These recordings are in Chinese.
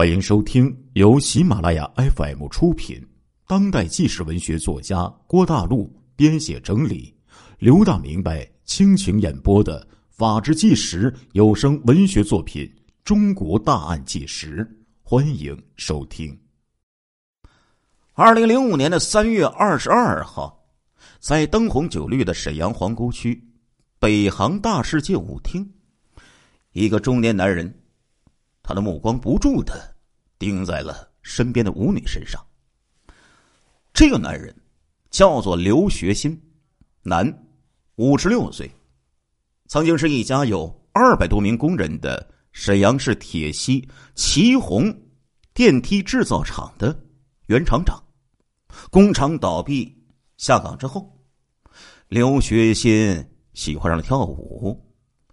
欢迎收听由喜马拉雅 FM 出品、当代纪实文学作家郭大陆编写整理、刘大明白倾情演播的《法制纪实》有声文学作品《中国大案纪实》，欢迎收听。二零零五年的三月二十二号，在灯红酒绿的沈阳皇姑区北航大世界舞厅，一个中年男人。他的目光不住的盯在了身边的舞女身上。这个男人叫做刘学新，男，五十六岁，曾经是一家有二百多名工人的沈阳市铁西旗宏电梯制造厂的原厂长。工厂倒闭下岗之后，刘学新喜欢上了跳舞，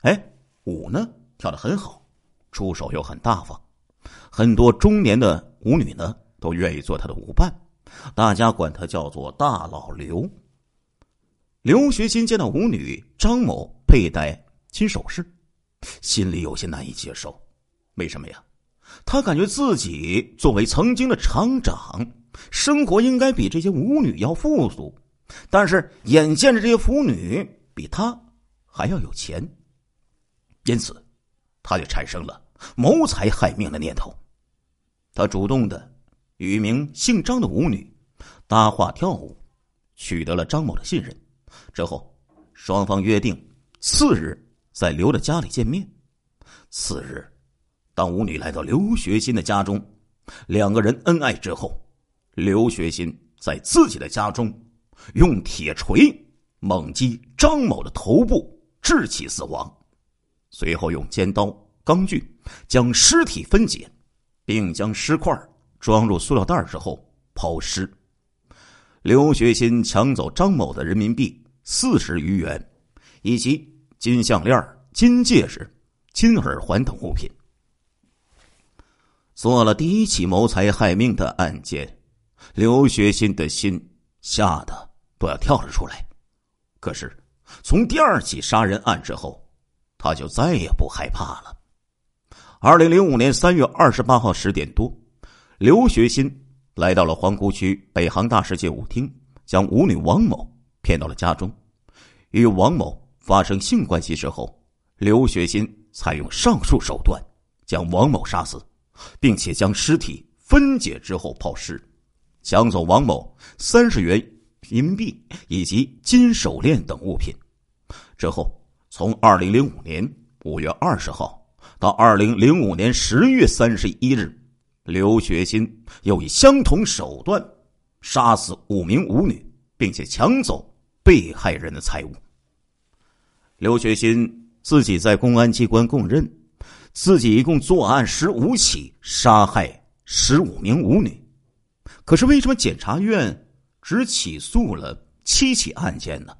哎，舞呢跳的很好。出手又很大方，很多中年的舞女呢都愿意做他的舞伴，大家管他叫做大老刘。刘学新见到舞女张某佩戴金首饰，心里有些难以接受。为什么呀？他感觉自己作为曾经的厂长，生活应该比这些舞女要富足，但是眼见着这些舞女比他还要有钱，因此。他就产生了谋财害命的念头。他主动的与一名姓张的舞女搭话跳舞，取得了张某的信任。之后，双方约定次日在刘的家里见面。次日，当舞女来到刘学新的家中，两个人恩爱之后，刘学新在自己的家中用铁锤猛击张某的头部，致其死亡。随后用尖刀、钢锯将尸体分解，并将尸块装入塑料袋之后抛尸。刘学新抢走张某的人民币四十余元，以及金项链、金戒指、金耳环等物品。做了第一起谋财害命的案件，刘学新的心吓得都要跳了出来。可是，从第二起杀人案之后，他就再也不害怕了。二零零五年三月二十八号十点多，刘学新来到了皇姑区北航大世界舞厅，将舞女王某骗到了家中，与王某发生性关系之后，刘学新采用上述手段将王某杀死，并且将尸体分解之后抛尸，抢走王某三十元银币以及金手链等物品，之后。从二零零五年五月二十号到二零零五年十月三十一日，刘学新又以相同手段杀死五名舞女，并且抢走被害人的财物。刘学新自己在公安机关供认，自己一共作案十五起，杀害十五名舞女。可是为什么检察院只起诉了七起案件呢？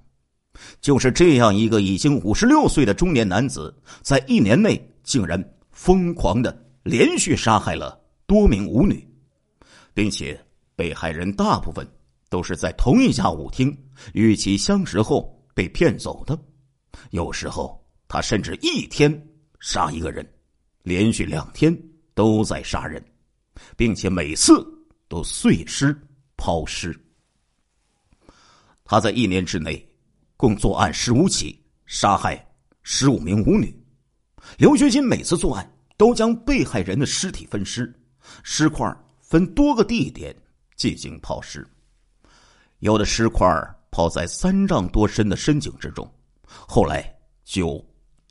就是这样一个已经五十六岁的中年男子，在一年内竟然疯狂的连续杀害了多名舞女，并且被害人大部分都是在同一家舞厅与其相识后被骗走的。有时候他甚至一天杀一个人，连续两天都在杀人，并且每次都碎尸抛尸。他在一年之内。共作案十五起，杀害十五名舞女。刘学新每次作案都将被害人的尸体分尸，尸块分多个地点进行抛尸。有的尸块抛在三丈多深的深井之中，后来就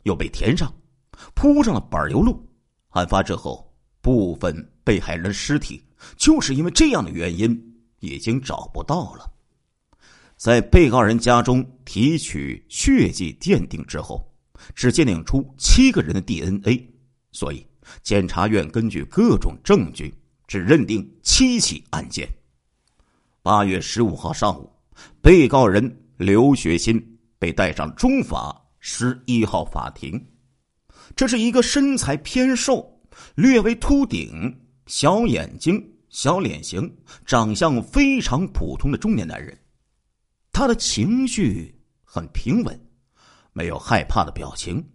又被填上，铺上了柏油路。案发之后，部分被害人的尸体就是因为这样的原因已经找不到了。在被告人家中提取血迹鉴定之后，只鉴定出七个人的 DNA，所以检察院根据各种证据，只认定七起案件。八月十五号上午，被告人刘学新被带上中法十一号法庭。这是一个身材偏瘦、略微秃顶、小眼睛、小脸型、长相非常普通的中年男人。他的情绪很平稳，没有害怕的表情，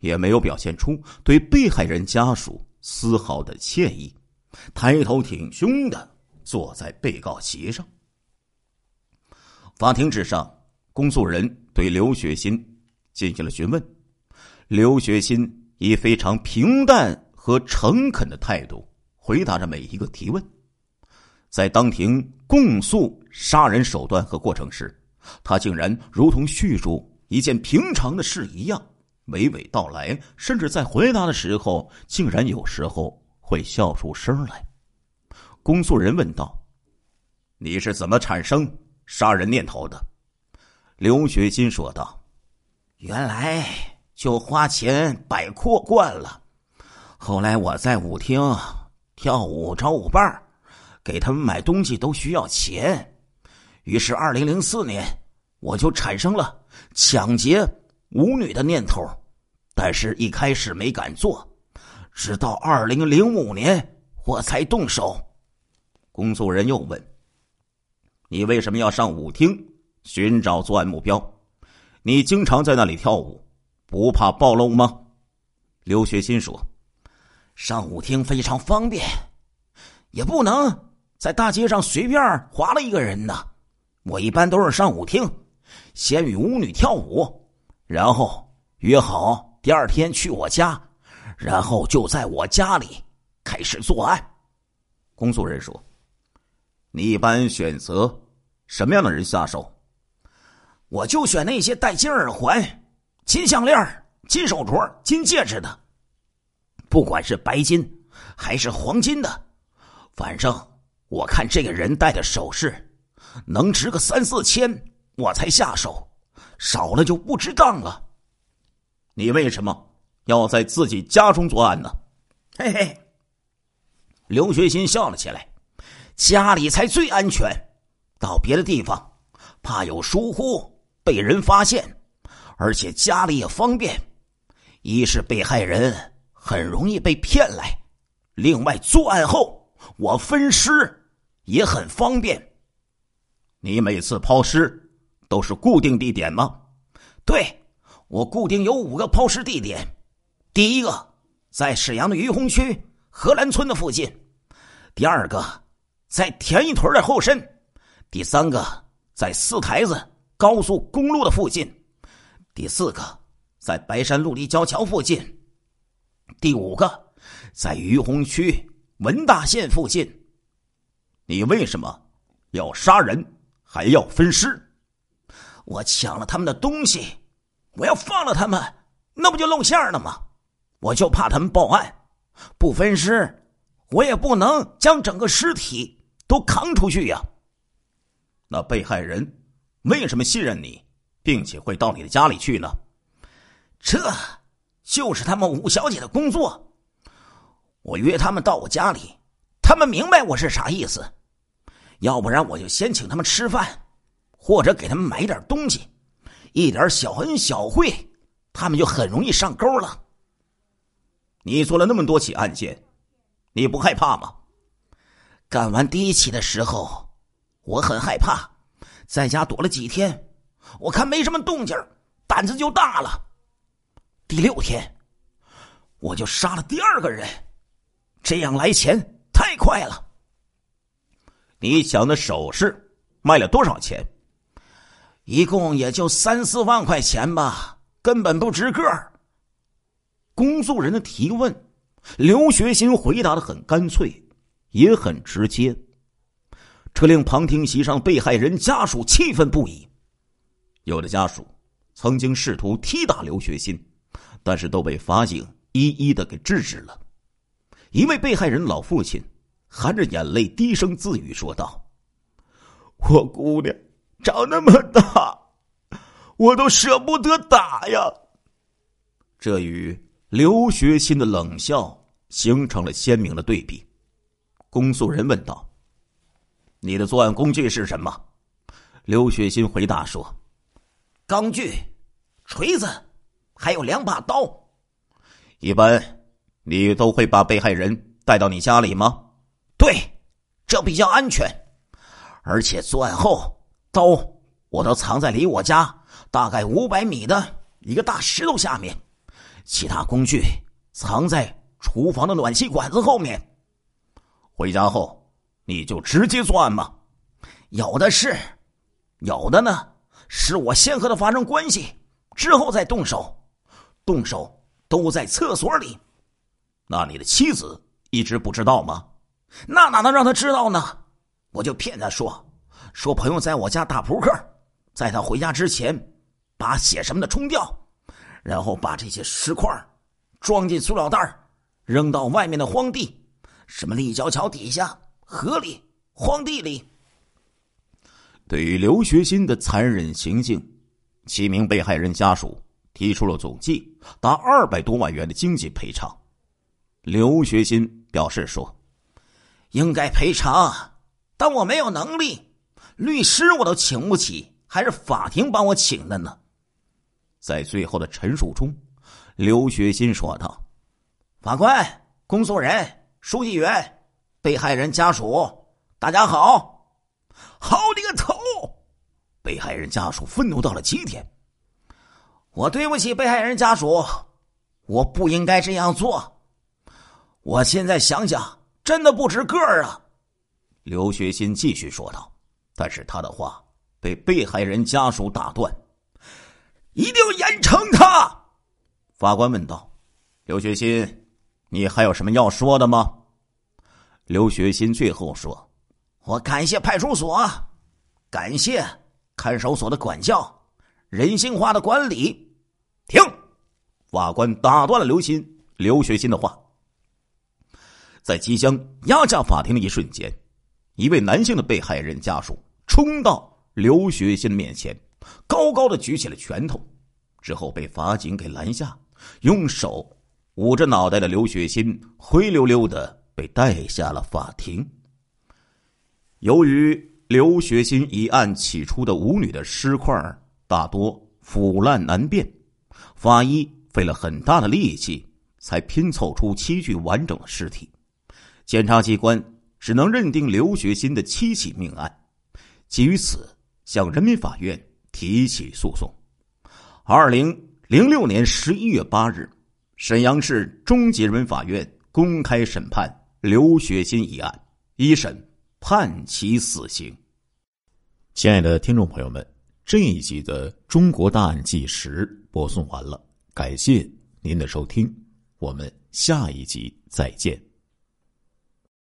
也没有表现出对被害人家属丝毫的歉意，抬头挺胸的坐在被告席上。法庭之上，公诉人对刘雪新进行了询问。刘雪新以非常平淡和诚恳的态度回答着每一个提问。在当庭供述杀人手段和过程时，他竟然如同叙述一件平常的事一样，娓娓道来，甚至在回答的时候，竟然有时候会笑出声来。公诉人问道：“你是怎么产生？”杀人念头的，刘学金说道：“原来就花钱摆阔惯了，后来我在舞厅跳舞找舞伴给他们买东西都需要钱，于是二零零四年我就产生了抢劫舞女的念头，但是一开始没敢做，直到二零零五年我才动手。”公诉人又问。你为什么要上舞厅寻找作案目标？你经常在那里跳舞，不怕暴露吗？刘学新说：“上舞厅非常方便，也不能在大街上随便划了一个人呢。我一般都是上舞厅，先与舞女跳舞，然后约好第二天去我家，然后就在我家里开始作案。”公诉人说：“你一般选择？”什么样的人下手？我就选那些戴金耳环、金项链、金手镯、金戒指的，不管是白金还是黄金的，反正我看这个人戴的首饰能值个三四千，我才下手，少了就不值当了。你为什么要在自己家中作案呢？嘿嘿，刘学新笑了起来，家里才最安全。到别的地方，怕有疏忽被人发现，而且家里也方便。一是被害人很容易被骗来，另外作案后我分尸也很方便。你每次抛尸都是固定地点吗？对，我固定有五个抛尸地点。第一个在沈阳的于洪区荷兰村的附近，第二个在田一屯的后身。第三个在四台子高速公路的附近，第四个在白山陆地交桥附近，第五个在于洪区文大县附近。你为什么要杀人还要分尸？我抢了他们的东西，我要放了他们，那不就露馅了吗？我就怕他们报案，不分尸，我也不能将整个尸体都扛出去呀。那被害人为什么信任你，并且会到你的家里去呢？这就是他们五小姐的工作。我约他们到我家里，他们明白我是啥意思。要不然我就先请他们吃饭，或者给他们买点东西，一点小恩小惠，他们就很容易上钩了。你做了那么多起案件，你不害怕吗？干完第一起的时候。我很害怕，在家躲了几天，我看没什么动静，胆子就大了。第六天，我就杀了第二个人，这样来钱太快了。你抢的首饰卖了多少钱？一共也就三四万块钱吧，根本不值个儿。公诉人的提问，刘学新回答的很干脆，也很直接。这令旁听席上被害人家属气愤不已。有的家属曾经试图踢打刘学新，但是都被法警一一的给制止了。一位被害人老父亲含着眼泪低声自语说道：“我姑娘长那么大，我都舍不得打呀。”这与刘学新的冷笑形成了鲜明的对比。公诉人问道。你的作案工具是什么？刘学新回答说：“钢锯、锤子，还有两把刀。一般，你都会把被害人带到你家里吗？对，这比较安全。而且作案后，刀我都藏在离我家大概五百米的一个大石头下面，其他工具藏在厨房的暖气管子后面。回家后你就直接作案吗？有的是，有的呢，是我先和他发生关系，之后再动手，动手都在厕所里。那你的妻子一直不知道吗？那哪能让他知道呢？我就骗他说，说朋友在我家打扑克，在他回家之前，把血什么的冲掉，然后把这些石块装进塑料袋扔到外面的荒地，什么立交桥底下、河里、荒地里。对于刘学新的残忍行径，七名被害人家属提出了总计达二百多万元的经济赔偿。刘学新表示说：“应该赔偿。”但我没有能力，律师我都请不起，还是法庭帮我请的呢。在最后的陈述中，刘学新说道：“法官、公诉人、书记员、被害人家属，大家好！好你个头！”被害人家属愤怒到了极点。我对不起被害人家属，我不应该这样做。我现在想想，真的不值个儿啊。刘学新继续说道，但是他的话被被害人家属打断。一定要严惩他。法官问道：“刘学新，你还有什么要说的吗？”刘学新最后说：“我感谢派出所，感谢看守所的管教，人性化的管理。”停！法官打断了刘鑫、刘学新的话。在即将押下法庭的一瞬间。一位男性的被害人家属冲到刘学新面前，高高的举起了拳头，之后被法警给拦下，用手捂着脑袋的刘学新灰溜溜的被带下了法庭。由于刘学新一案起出的舞女的尸块大多腐烂难辨，法医费了很大的力气才拼凑出七具完整的尸体，检察机关。只能认定刘学新的七起命案，基于此向人民法院提起诉讼。二零零六年十一月八日，沈阳市中级人民法院公开审判刘学新一案，一审判其死刑。亲爱的听众朋友们，这一集的《中国大案纪实》播送完了，感谢您的收听，我们下一集再见。